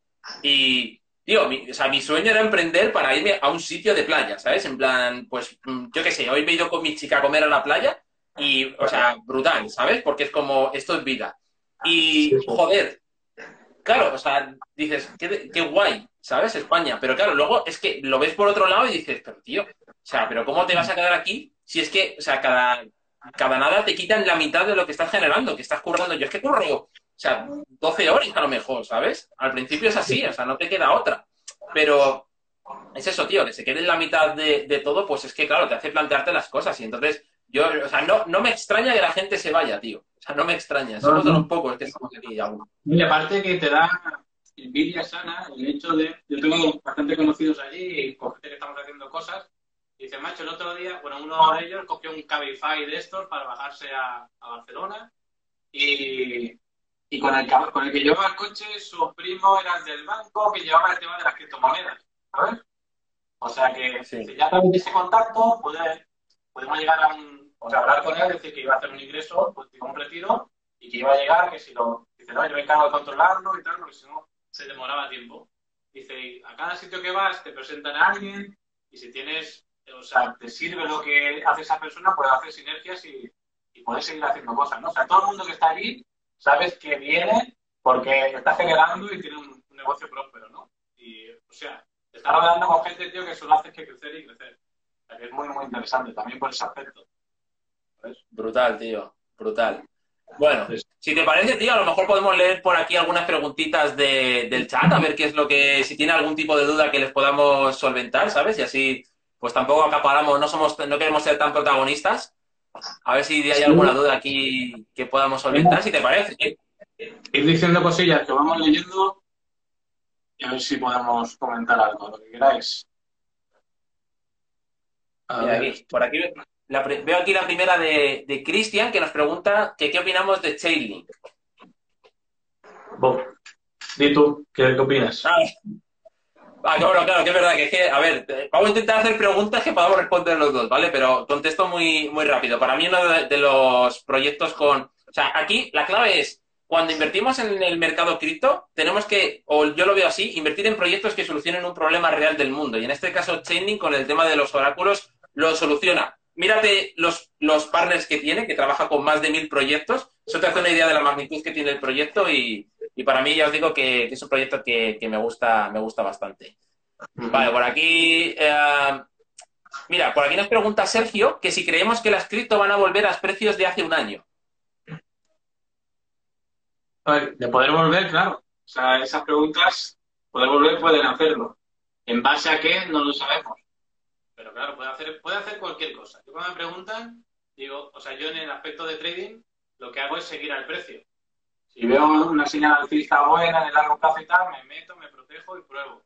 Y, tío, mi, o sea, mi sueño era emprender para irme a un sitio de playa, ¿sabes? En plan, pues, mm, yo qué sé, hoy me he ido con mi chica a comer a la playa y, o sea, brutal, ¿sabes? Porque es como, esto es vida. Y, joder, claro, o sea, dices, qué, guay, ¿sabes? España. Pero claro, luego es que lo ves por otro lado y dices, pero tío, o sea, pero ¿cómo te vas a quedar aquí si es que, o sea, cada, cada nada te quitan la mitad de lo que estás generando, que estás currando? Yo es que curro, o sea, 12 horas a lo mejor, ¿sabes? Al principio es así, o sea, no te queda otra. Pero es eso, tío, que se quede en la mitad de, de todo, pues es que, claro, te hace plantearte las cosas y entonces yo, o sea, no, no me extraña que la gente se vaya, tío. O sea, no me extraña. Somos de los pocos que estamos aquí aún. Y aparte que te da envidia sana el hecho de... Yo tengo bastante conocidos allí y con gente que estamos haciendo cosas. Y dice, macho, el otro día, bueno, uno de ellos cogió un Cabify de estos para bajarse a, a Barcelona y, y con, el, con el que llevaba el coche, su primo era el del banco que llevaba el tema de las criptomonedas, ¿sabes? O sea que si ya de ese contacto podemos llegar a un, o sea, hablar con él, decir que iba a hacer un ingreso, pues un retiro, y que iba a llegar, que si lo, dice, no, yo me encargo de controlarlo y tal, porque si no, se demoraba tiempo. Dice, a cada sitio que vas te presentan a alguien, y si tienes, o sea, te sirve lo que hace esa persona, puedes hacer sinergias y, y puedes seguir haciendo cosas, ¿no? O sea, todo el mundo que está aquí, sabes que viene porque está generando y tiene un, negocio próspero, ¿no? Y, o sea, está rodeando con gente, tío, que solo hace que crecer y crecer. O sea, que es muy, muy interesante también por ese aspecto. Brutal, tío, brutal. Bueno, si te parece, tío, a lo mejor podemos leer por aquí algunas preguntitas del chat, a ver qué es lo que, si tiene algún tipo de duda que les podamos solventar, ¿sabes? Y así, pues tampoco acaparamos, no somos, no queremos ser tan protagonistas. A ver si hay alguna duda aquí que podamos solventar, si te parece. Ir diciendo cosillas que vamos leyendo y a ver si podemos comentar algo, lo que queráis. por aquí veo aquí la primera de, de Cristian que nos pregunta que qué opinamos de Chainlink. Bob, di tú, ¿qué, opinas? Ah, ah, claro, claro, que es verdad, que es que, a ver, vamos a intentar hacer preguntas que podamos responder los dos, ¿vale? Pero contesto muy, muy rápido. Para mí uno de, los proyectos con... O sea, aquí la clave es, cuando invertimos en el mercado cripto, tenemos que, o yo lo veo así, invertir en proyectos que solucionen un problema real del mundo. Y en este caso, Chainlink, con el tema de los oráculos, lo soluciona mírate los, los partners que tiene, que trabaja con más de mil proyectos. Eso te hace una idea de la magnitud que tiene el proyecto y, para mí ya os digo que, es un proyecto que, me, gusta, me gusta bastante. Vale, por aquí... Eh, mira, por aquí nos pregunta Sergio que si creemos que las cripto van a volver a los precios de hace un año. de poder volver, claro. O sea, esas preguntas, poder volver, pueden hacerlo. ¿En base a qué? No lo sabemos. Pero claro, puede hacer, puede hacer cualquier cosa. Yo cuando me preguntan, digo, o sea, yo en el aspecto de trading, lo que hago es seguir al precio. Si veo una señal alcista buena en el largo plazo y tal, me meto, me protejo y pruebo.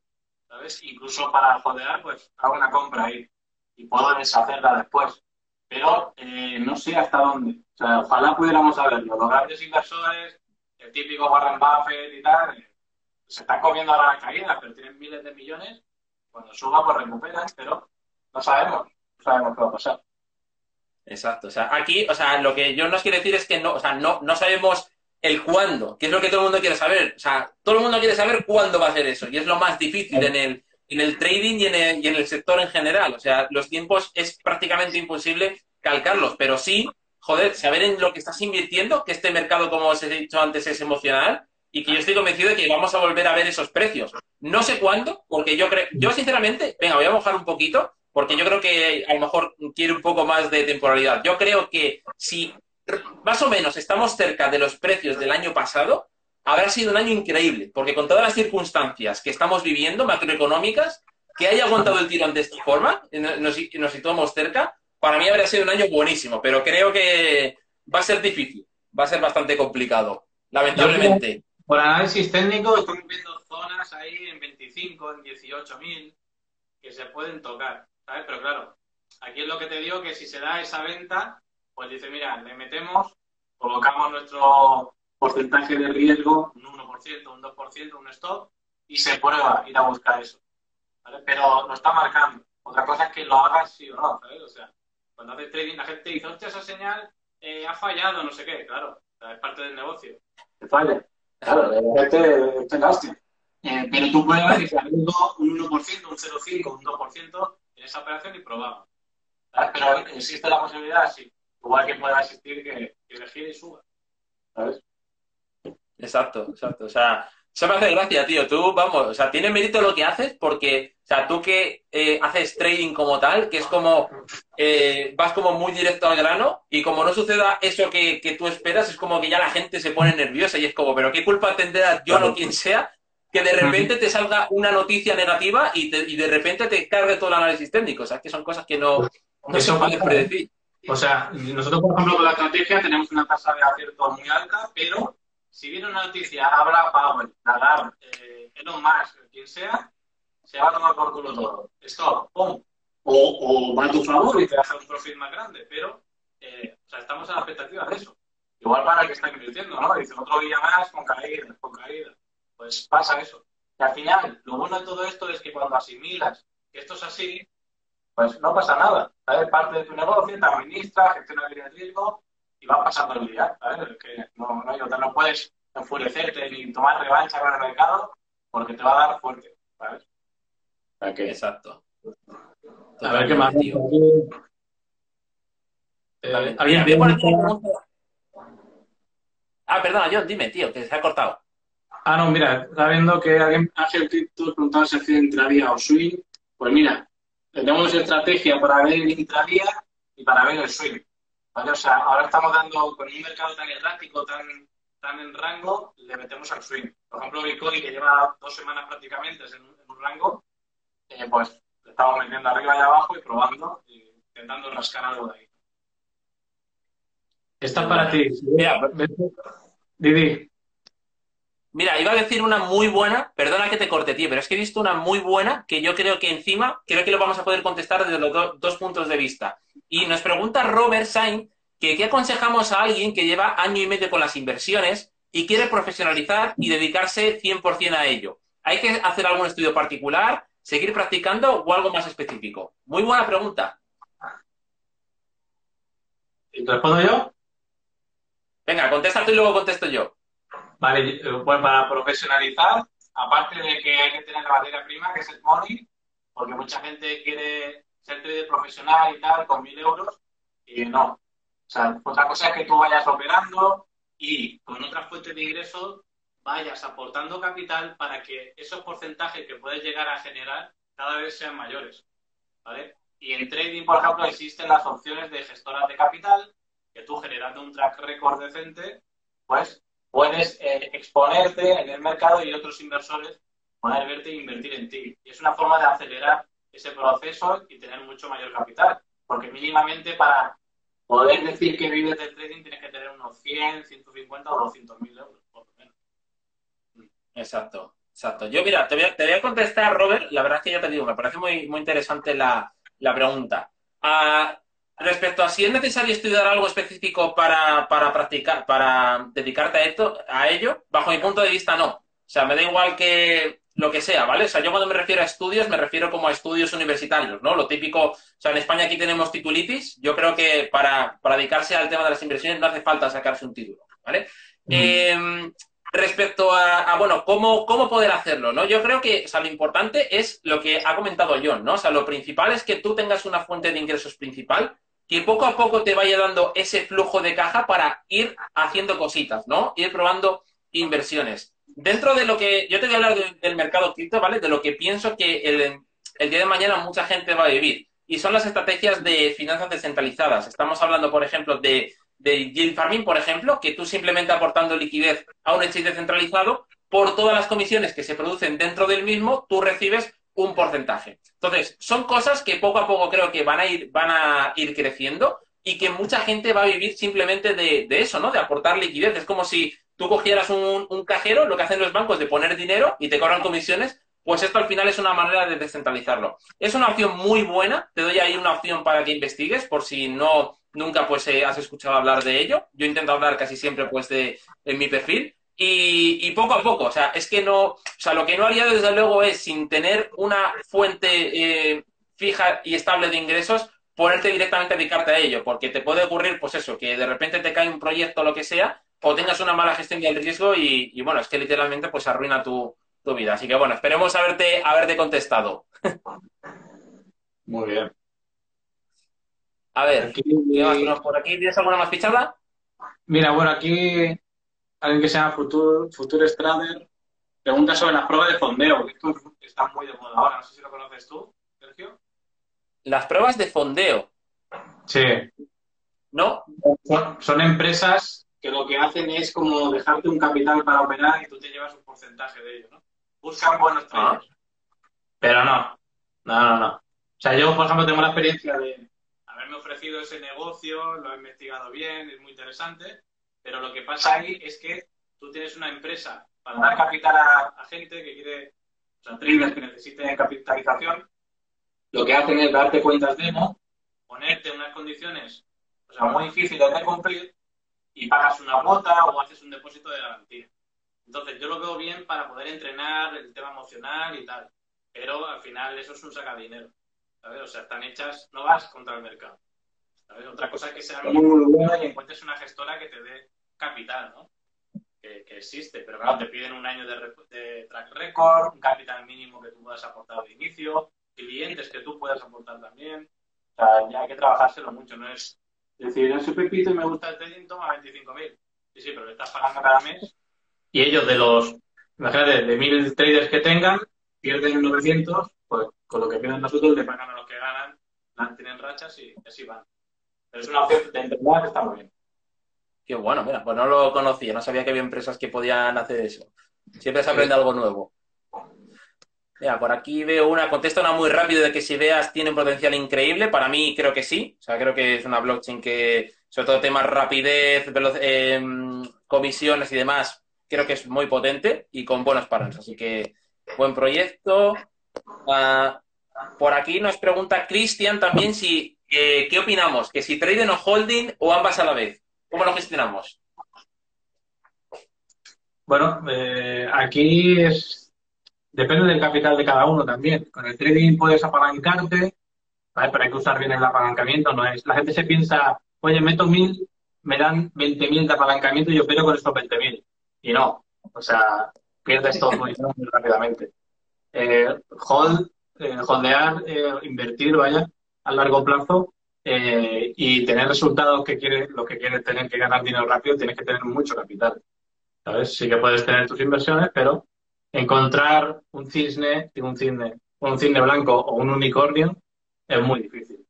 ¿Sabes? Incluso para jodear, pues hago una compra ahí y puedo deshacerla después. Pero eh, no sé hasta dónde. O sea, ojalá pudiéramos saberlo. Los grandes inversores, el típico Warren Buffett y tal, eh, se están comiendo ahora las caídas, pero tienen miles de millones. Cuando suba, pues recuperan, pero no sabemos, no sabemos qué va a pasar. Exacto. O sea, aquí, o sea, lo que yo nos quiero decir es que no, o sea, no, no sabemos el cuándo, que es lo que todo el mundo quiere saber. O sea, todo el mundo quiere saber cuándo va a ser eso. Y es lo más difícil en el, en el trading y en el, y en el sector en general. O sea, los tiempos es prácticamente imposible calcarlos, pero sí, joder, saber en lo que estás invirtiendo, que este mercado, como os he dicho antes, es emocional y que yo estoy convencido de que vamos a volver a ver esos precios. No sé cuándo, porque yo creo, yo sinceramente, venga, voy a mojar un poquito, porque yo creo que a lo mejor quiere un poco más de temporalidad. Yo creo que si más o menos estamos cerca de los precios del año pasado, habrá sido un año increíble, porque con todas las circunstancias que estamos viviendo, macroeconómicas, que haya aguantado el tirón de esta forma, nos, nos situamos cerca, para mí habría sido un año buenísimo, pero creo que va a ser difícil, va a ser bastante complicado, lamentablemente. Por análisis técnico, estamos viendo zonas ahí en 25, en 18 mil, que se pueden tocar. ¿Sabes? Pero claro, aquí es lo que te digo, que si se da esa venta, pues dice, mira, le metemos, colocamos nuestro porcentaje de riesgo, un 1%, un 2%, un stop, y se prueba ir a buscar eso. ¿vale? Pero lo está marcando. Otra cosa es que lo hagas sí o no, ¿sabes? O sea, cuando haces trading, la gente dice, hostia, esa señal eh, ha fallado, no sé qué, claro, es parte del negocio. Que falle. Claro, la gente te hostia. Eh, pero tú pruebas y si un 1%, un 0,5, un 2%, esa operación y probamos. Pero existe la posibilidad, sí. Igual que pueda existir que, que y suba. ¿Sabes? Exacto, exacto. O sea, eso me hace gracia, tío. Tú, vamos, o sea, tiene mérito lo que haces porque, o sea, tú que eh, haces trading como tal, que es como, eh, vas como muy directo al grano y como no suceda eso que, que, tú esperas, es como que ya la gente se pone nerviosa y es como, pero ¿qué culpa tendrá yo o quien sea que de repente te salga una noticia negativa y, de repente te cargue todo el análisis técnico. O sea, que son cosas que no, no se pueden predecir. O sea, nosotros, por ejemplo, con la estrategia tenemos una tasa de acierto muy alta, pero si viene una noticia, habla Powell, Lagarde, eh, Elon Musk, quien sea, se va a tomar por culo todo. Esto, ¡pum! O, va a tu favor y te hace un profit más grande, pero eh, o sea, estamos a la expectativa de eso. igual para el que está invirtiendo, ¿no? Dice otro día más con caída, con caída. Pues pasa eso. Y al final, lo bueno de todo esto es que cuando asimilas que esto es así, pues no pasa nada. ¿sabes? Parte de tu negocio, te administra, gestiona bien el riesgo y va pasando el día. ¿sabes? Que no, no, no puedes enfurecerte ni tomar revancha con el mercado porque te va a dar fuerte. ¿sabes? Exacto. A ver qué más. Tío. Eh, Ah, perdona, John, dime, tío, que se ha cortado. Ah, no, mira, está viendo que alguien, Ángel Cripto preguntaba si hacía intradía o swing. Pues mira, tenemos estrategia para ver el intradía y para ver el swing. ¿vale? O sea, ahora estamos dando, con un mercado tan errático, tan, tan en rango, le metemos al swing. Por ejemplo, Bitcoin, que lleva dos semanas prácticamente en, un rango, eh, pues le estamos metiendo arriba y abajo y probando, y intentando rascar algo de ahí. Está para ti. Didi. Mira, iba a decir una muy buena, perdona que te corte, tío, pero es que he visto una muy buena que yo creo que encima, creo que lo vamos a poder contestar desde los dos puntos de vista. Y nos pregunta Robert Sain que qué aconsejamos a alguien que lleva año y medio con las inversiones y quiere profesionalizar y dedicarse 100% a ello. ¿Hay que hacer algún estudio particular, seguir practicando o algo más específico? Muy buena pregunta. ¿Y respondo yo? Venga, contesta tú y luego contesto yo. Vale, pues para profesionalizar, aparte de que hay que tener la materia prima, que es el money, porque mucha gente quiere ser trader profesional y tal, con mil euros, y no. O sea, otra cosa es que tú vayas operando y con otras fuentes de ingresos vayas aportando capital para que esos porcentajes que puedes llegar a generar cada vez sean mayores. ¿Vale? Y en trading, por ejemplo, existen las opciones de gestoras de capital, que tú generando un track record decente, pues puedes eh, exponerte en el mercado y otros inversores poder verte e invertir en ti. Y es una forma de acelerar ese proceso y tener mucho mayor capital. Porque mínimamente para poder decir que vives del trading tienes que tener unos 100, 150 o 200 mil euros, por lo menos. Exacto, exacto. Yo, mira, te voy, a, te voy a contestar, Robert. La verdad es que ya te digo, me parece muy, muy interesante la, la pregunta. Ah, Respecto a si es necesario estudiar algo específico para, practicar, para dedicarte a esto, a ello, bajo mi punto de vista no. O sea, me da igual que lo que sea, ¿vale? O sea, yo cuando me refiero a estudios, me refiero como a estudios universitarios, ¿no? Lo típico, o sea, en España aquí tenemos titulitis, yo creo que para, dedicarse al tema de las inversiones no hace falta sacarse un título, ¿vale? Em, respecto a, bueno, ¿cómo, cómo poder hacerlo, ¿no? Yo creo que, o sea, lo importante es lo que ha comentado John, ¿no? O sea, lo principal es que tú tengas una fuente de ingresos principal que poco a poco te vaya dando ese flujo de caja para ir haciendo cositas, ¿no? Ir probando inversiones. Dentro de lo que yo te voy a hablar del, mercado cripto, ¿vale? De lo que pienso que el, el, día de mañana mucha gente va a vivir. Y son las estrategias de finanzas descentralizadas. Estamos hablando, por ejemplo, de, de yield farming, por ejemplo, que tú simplemente aportando liquidez a un exchange descentralizado, por todas las comisiones que se producen dentro del mismo, tú recibes un porcentaje. Entonces, son cosas que poco a poco creo que van a ir, van a ir creciendo y que mucha gente va a vivir simplemente de, eso, ¿no? De aportar liquidez. Es como si tú cogieras un, un, cajero, lo que hacen los bancos de poner dinero y te cobran comisiones, pues esto al final es una manera de descentralizarlo. Es una opción muy buena, te doy ahí una opción para que investigues, por si no nunca pues eh, has escuchado hablar de ello. Yo intento hablar casi siempre pues de en mi perfil. Y, poco a poco, o sea, es que no, o sea, lo que no haría desde luego es, sin tener una fuente eh, fija y estable de ingresos, ponerte directamente a dedicarte a ello, porque te puede ocurrir, pues eso, que de repente te cae un proyecto o lo que sea, o tengas una mala gestión del riesgo y, bueno, es que literalmente pues arruina tu, vida. Así que bueno, esperemos haberte, haberte contestado. Muy bien. A ver, por aquí? ¿Tienes alguna más fichada? Mira, bueno, aquí alguien que se llama Future, Future Strader, pregunta sobre las pruebas de fondeo, que esto está muy de moda ahora, no sé si lo conoces tú, Sergio. Las pruebas de fondeo. Sí. ¿No? Son, empresas que lo que hacen es como dejarte un capital para operar y tú te llevas un porcentaje de ello, ¿no? Buscan buenos ah. traders. Pero no, no, no, no. O sea, yo, por ejemplo, tengo la experiencia de ofrecido ese negocio, lo he investigado bien, es muy interesante, pero lo que pasa ahí es que tú tienes una empresa para dar capital a, gente que quiere, o sea, traders que necesiten capitalización, lo que hacen es darte cuentas demo, ponerte unas condiciones o sea, muy difíciles de cumplir y pagas una cuota o haces un depósito de garantía. Entonces, yo lo veo bien para poder entrenar el tema emocional y tal. Pero al final eso es un dinero ¿sabes? O sea, están hechas, no vas contra el mercado. ¿Sabes? Otra cosa es que sea y encuentres una gestora que te dé capital, ¿no? Que, existe, pero claro, te piden un año de, track record, un capital mínimo que tú puedas aportar de inicio, clientes que tú puedas aportar también. O sea, ya hay que trabajárselo mucho, no es decir, ese pepito y me gusta el trading, toma 25.000. Sí, sí, pero le estás pagando cada mes y ellos de los, imagínate, de mil traders que tengan, pierden 900, pues con lo que pierden nosotros le pagan a los que ganan, tienen rachas y así van. Pero es una opción de entender que está muy bien. Qué bueno, mira, pues no lo conocía, no sabía que había empresas que podían hacer eso. Siempre se aprende algo nuevo. Mira, por aquí veo una, contesta una muy rápido de que si veas tiene un potencial increíble. Para mí creo que sí. O sea, creo que es una blockchain que, sobre todo temas rapidez, eh, comisiones y demás, creo que es muy potente y con buenos parámetros. Así que buen proyecto. Ah, por aquí nos pregunta Cristian también si qué opinamos, que si trading o holding o ambas a la vez. ¿Cómo lo gestionamos? Bueno, eh, aquí es depende del capital de cada uno también. Con el trading puedes apalancarte, pero hay que usar bien el apalancamiento. No es la gente se piensa, oye, meto mil, me dan 20.000 de apalancamiento y yo pierdo con estos 20.000 y no. O sea, pierdes todo muy, rápidamente. Eh, hold, eh, holdear, eh, invertir, vaya, a largo plazo eh, y tener resultados que quieres, lo que quieres tener que ganar dinero rápido, tienes que tener mucho capital. ¿Sabes? Sí que puedes tener tus inversiones, pero encontrar un cisne, un cisne, un cisne blanco o un unicornio es muy difícil.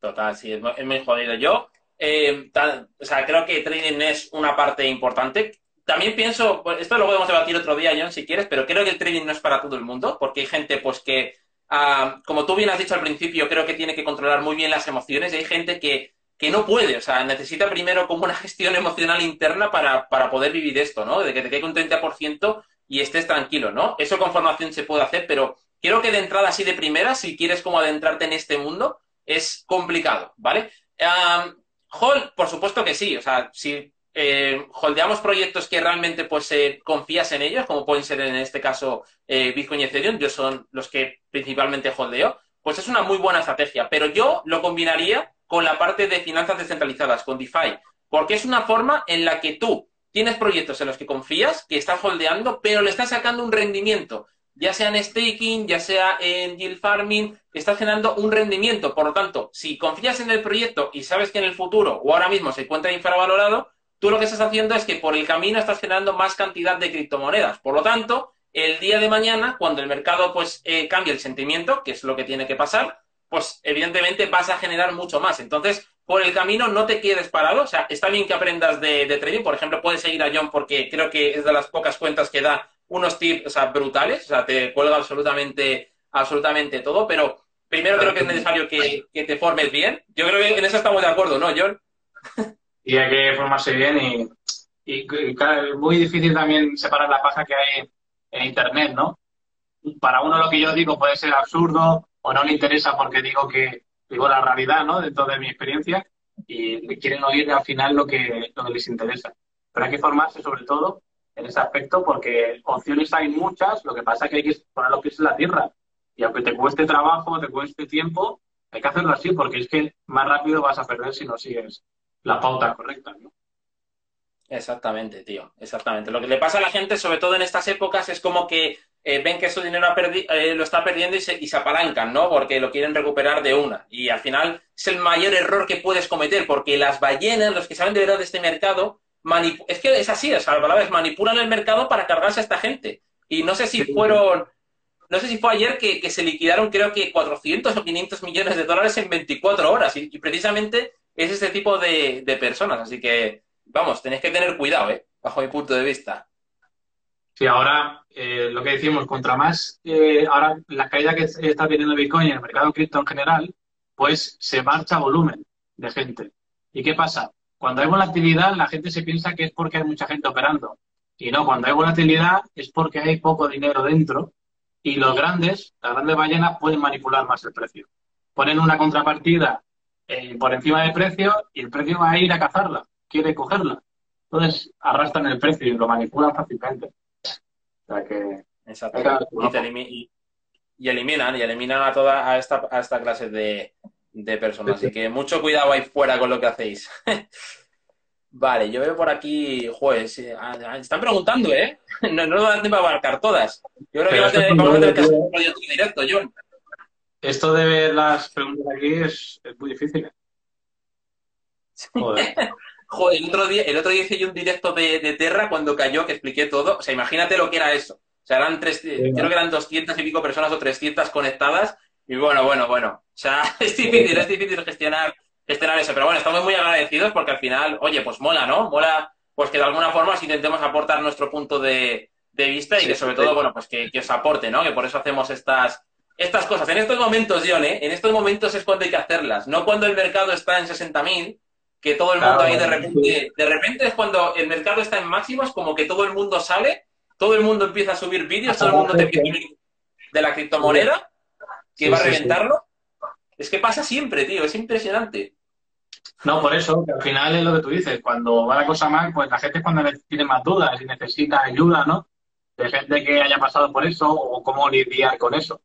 Total, sí, es muy jodido. Yo eh, o sea, creo que trading es una parte importante. También pienso, pues, esto lo podemos debatir otro día, John, si quieres, pero creo que el trading no es para todo el mundo, porque hay gente, pues, que, ah, como tú bien has dicho al principio, creo que tiene que controlar muy bien las emociones y hay gente que, que no puede, o sea, necesita primero como una gestión emocional interna para, para poder vivir esto, ¿no? De que te quede un 30% y estés tranquilo, ¿no? Eso con formación se puede hacer, pero creo que de entrada así de primera, si quieres como adentrarte en este mundo, es complicado, ¿vale? Hold, por supuesto que sí. O sea, si eh, holdeamos proyectos que realmente pues eh, confías en ellos, como pueden ser en este caso eh, Bitcoin y Ethereum, yo son los que principalmente holdeo, pues es una muy buena estrategia. Pero yo lo combinaría con la parte de finanzas descentralizadas, con DeFi, porque es una forma en la que tú tienes proyectos en los que confías, que estás holdeando, pero le estás sacando un rendimiento ya sea en staking, ya sea en yield farming, estás generando un rendimiento. Por lo tanto, si confías en el proyecto y sabes que en el futuro o ahora mismo se encuentra infravalorado, tú lo que estás haciendo es que por el camino estás generando más cantidad de criptomonedas. Por lo tanto, el día de mañana, cuando el mercado pues eh, cambie el sentimiento, que es lo que tiene que pasar, pues evidentemente vas a generar mucho más. Entonces, por el camino no te quedes parado. O sea, está bien que aprendas de, trading. Por ejemplo, puedes seguir a John porque creo que es de las pocas cuentas que da unos tips brutales, o sea, te cuelga absolutamente, absolutamente todo, pero primero creo que es necesario que, te formes bien. Yo creo que en eso estamos de acuerdo, ¿no, John? Y hay que formarse bien y, y, es muy difícil también separar la paja que hay en Internet, ¿no? Para uno lo que yo digo puede ser absurdo o no le interesa porque digo que digo la realidad, ¿no? Dentro de mi experiencia y quieren oír al final lo que, lo que les interesa. Pero hay que formarse sobre todo en ese aspecto porque opciones hay muchas, lo que pasa es que hay que poner los pies en la tierra. Y aunque te cueste trabajo, te cueste tiempo, hay que hacerlo así porque es que más rápido vas a perder si no sigues la pauta correcta, ¿no? Exactamente, tío, exactamente. Lo que le pasa a la gente, sobre todo en estas épocas, es como que eh, ven que su dinero eh, lo está perdiendo y se, y se apalancan, ¿no? Porque lo quieren recuperar de una. Y al final es el mayor error que puedes cometer, porque las ballenas, los que saben de verdad de este mercado, es que es así, o sea, la vez manipulan el mercado para cargarse a esta gente. Y no sé si fueron, no sé si fue ayer que, se liquidaron creo que 400 o 500 millones de dólares en 24 horas. Y, precisamente es este tipo de, personas. Así que, vamos, tenéis que tener cuidado, ¿eh? Bajo mi punto de vista. Sí, ahora eh, lo que decimos, contra más, eh, ahora la caída que está teniendo Bitcoin en el mercado cripto en general, pues se marcha volumen de gente. ¿Y qué pasa? Cuando hay volatilidad, la gente se piensa que es porque hay mucha gente operando. Y no, cuando hay volatilidad es porque hay poco dinero dentro y los grandes, las grandes ballenas, pueden manipular más el precio. Ponen una contrapartida eh, por encima del precio y el precio va a ir a cazarla. quiere cogerla. Entonces arrastran el precio y lo manipulan fácilmente. O sea que... Exacto. Y, y, eliminan, y eliminan a toda a esta, a esta clase de, de personas. Así que mucho cuidado ahí fuera con lo que hacéis. vale, yo veo por aquí, juez, están preguntando, ¿eh? No, no va a dar abarcar todas. Yo creo que va a tener, vamos a tener que hacer un directo, John. Esto de ver las preguntas aquí es, es muy difícil. ¿eh? Joder. Joder, el otro día, el otro día hice yo un directo de, de, Terra cuando cayó, que expliqué todo. O sea, imagínate lo que era eso. O sea, eran tres, creo que eran 200 y pico personas o 300 conectadas y bueno, bueno, bueno. O sea, es difícil, es difícil gestionar, gestionar eso. Pero bueno, estamos muy agradecidos porque al final, oye, pues mola, ¿no? Mola, pues que de alguna forma intentemos aportar nuestro punto de, vista y que sobre todo, bueno, pues que, os aporte, ¿no? Que por eso hacemos estas, estas cosas. En estos momentos, John, ¿eh? En estos momentos es cuando hay que hacerlas. No cuando el mercado está en 60.000, que todo el mundo ahí de repente, de repente es cuando el mercado está en máximos, como que todo el mundo sale, todo el mundo empieza a subir vídeos, todo el mundo te pide de la criptomoneda que va a reventarlo. Es que pasa siempre, tío, es impresionante. No, por eso, que al final es lo que tú dices, cuando va la cosa mal, pues la gente es cuando tiene más dudas y necesita ayuda, ¿no? De gente que haya pasado por eso o cómo lidiar con eso.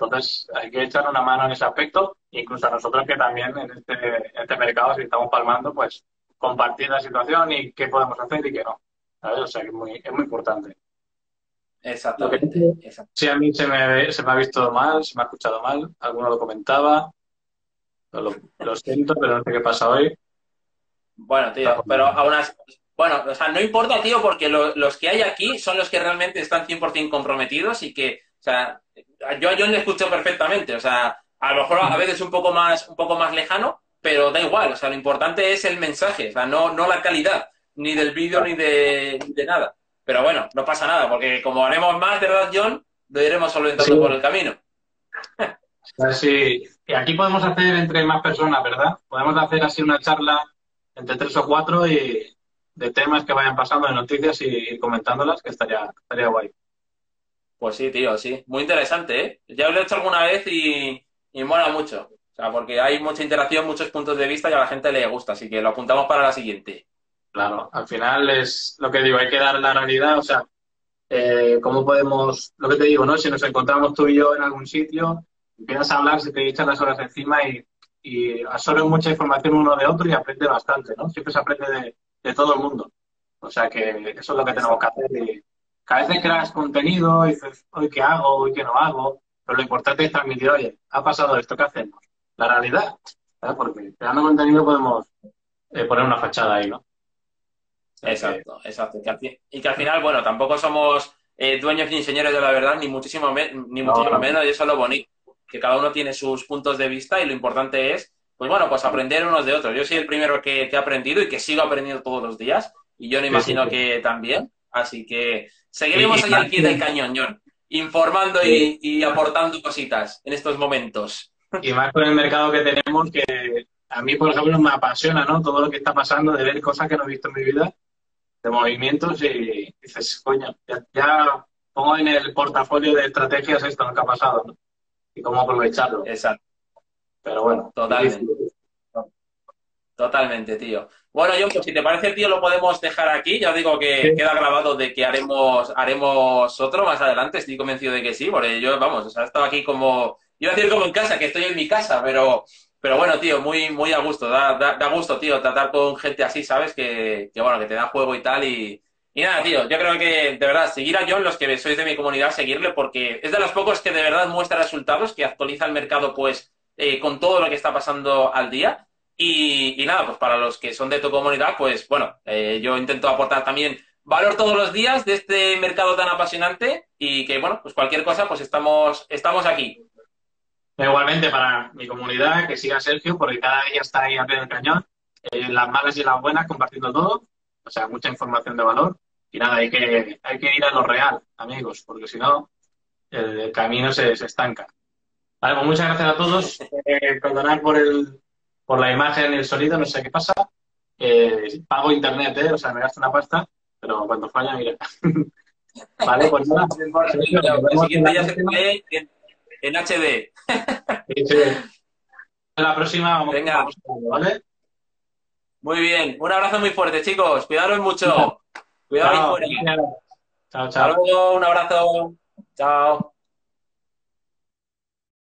Entonces, hay que echar una mano en ese aspecto, incluso a nosotros que también en este, este mercado, si estamos palmando, pues compartir la situación y qué podemos hacer y qué no. ¿sabes? O sea, que es muy, es muy importante. Exactamente. Sí, a mí se me, se me ha visto mal, se me ha escuchado mal, alguno lo comentaba. Lo, siento, pero no sé qué pasa hoy. Bueno, tío, pero aún así, bueno, o sea, no importa, tío, porque los que hay aquí son los que realmente están 100% comprometidos y que, o sea, yo a John le escucho perfectamente, o sea, a lo mejor a veces un poco más, un poco más lejano, pero da igual, o sea, lo importante es el mensaje, o sea, no, no la calidad, ni del vídeo ni de, ni de nada. Pero bueno, no pasa nada, porque como haremos más, de verdad, John, lo iremos solventando por el camino. Sí, y aquí podemos hacer entre más personas, ¿verdad? Podemos hacer así una charla entre tres o cuatro y de temas que vayan pasando, de noticias y ir comentándolas, que estaría, estaría guay. Pues sí, tío, sí. Muy interesante, ¿eh? Ya lo he hecho alguna vez y, y mola mucho. O sea, porque hay mucha interacción, muchos puntos de vista y a la gente le gusta, así que lo apuntamos para la siguiente. Claro, al final es lo que digo, hay que dar la realidad, o sea, eh, cómo podemos, lo que te digo, ¿no? Si nos encontramos tú y yo en algún sitio, empiezas a hablar, se te echan las horas encima y, y absorbes mucha información uno de otro y aprende bastante, ¿no? Siempre se aprende de, todo el mundo. O sea que eso es lo que tenemos que hacer. Y cada vez creas contenido y dices, hoy qué hago, hoy qué no hago, pero lo importante es transmitir, oye, ha pasado esto, ¿qué hacemos? La realidad, Porque creando contenido podemos eh, poner una fachada ahí, ¿no? Exacto, exacto. Y que al final, bueno, tampoco somos eh, dueños ni señores de la verdad, ni muchísimo, ni muchísimo menos, y eso es lo bonito, que cada uno tiene sus puntos de vista y lo importante es, pues bueno, pues aprender unos de otros. Yo soy el primero que, he aprendido y que sigo aprendiendo todos los días, y yo me imagino que también, así que seguiremos ahí al pie del cañón, John, informando y, y aportando cositas en estos momentos. Y más con el mercado que tenemos, que a mí, por ejemplo, me apasiona, ¿no? Todo lo que está pasando, de ver cosas que no he visto en mi vida de movimientos y dices, coño, ya, pongo en el portafolio de estrategias esto, lo que ha pasado, ¿no? Y cómo aprovecharlo. Exacto. Pero bueno. Totalmente. Totalmente, tío. Bueno, John, pues si te parece, tío, lo podemos dejar aquí. Ya os digo que queda grabado de que haremos, haremos otro más adelante. Estoy convencido de que sí, porque yo, vamos, o sea, he estado aquí como, iba a decir como en casa, que estoy en mi casa, pero pero bueno, tío, muy, muy a gusto. Da, da, gusto, tío, tratar con gente así, ¿sabes? Que, que, bueno, que te da juego y tal. Y, y nada, tío, yo creo que de verdad, seguir a John, los que sois de mi comunidad, seguirle, porque es de los pocos que de verdad muestra resultados, que actualiza el mercado, pues, eh, con todo lo que está pasando al día. Y, y, nada, pues para los que son de tu comunidad, pues bueno, eh, yo intento aportar también valor todos los días de este mercado tan apasionante y que, bueno, pues cualquier cosa, pues estamos, estamos aquí. Igualmente para mi comunidad, que siga Sergio, porque cada día está ahí a pie del cañón, en las malas y las buenas, compartiendo todo, o sea, mucha información de valor. Y nada, hay que, hay que ir a lo real, amigos, porque si no, el camino se, estanca. Vale, pues muchas gracias a todos. Eh, perdonad por, el, por la imagen y el sonido, no sé qué pasa. Eh, pago internet, ¿eh? o sea, me gasto una pasta, pero cuando falla, mira. vale, pues nada. en HD. En la próxima vamos, Venga. ¿vale? Muy bien. Un abrazo muy fuerte, chicos. Cuidaros mucho. Cuidado Chao. ahí fuera. Chao, Hasta chao. luego. Un abrazo. Chao.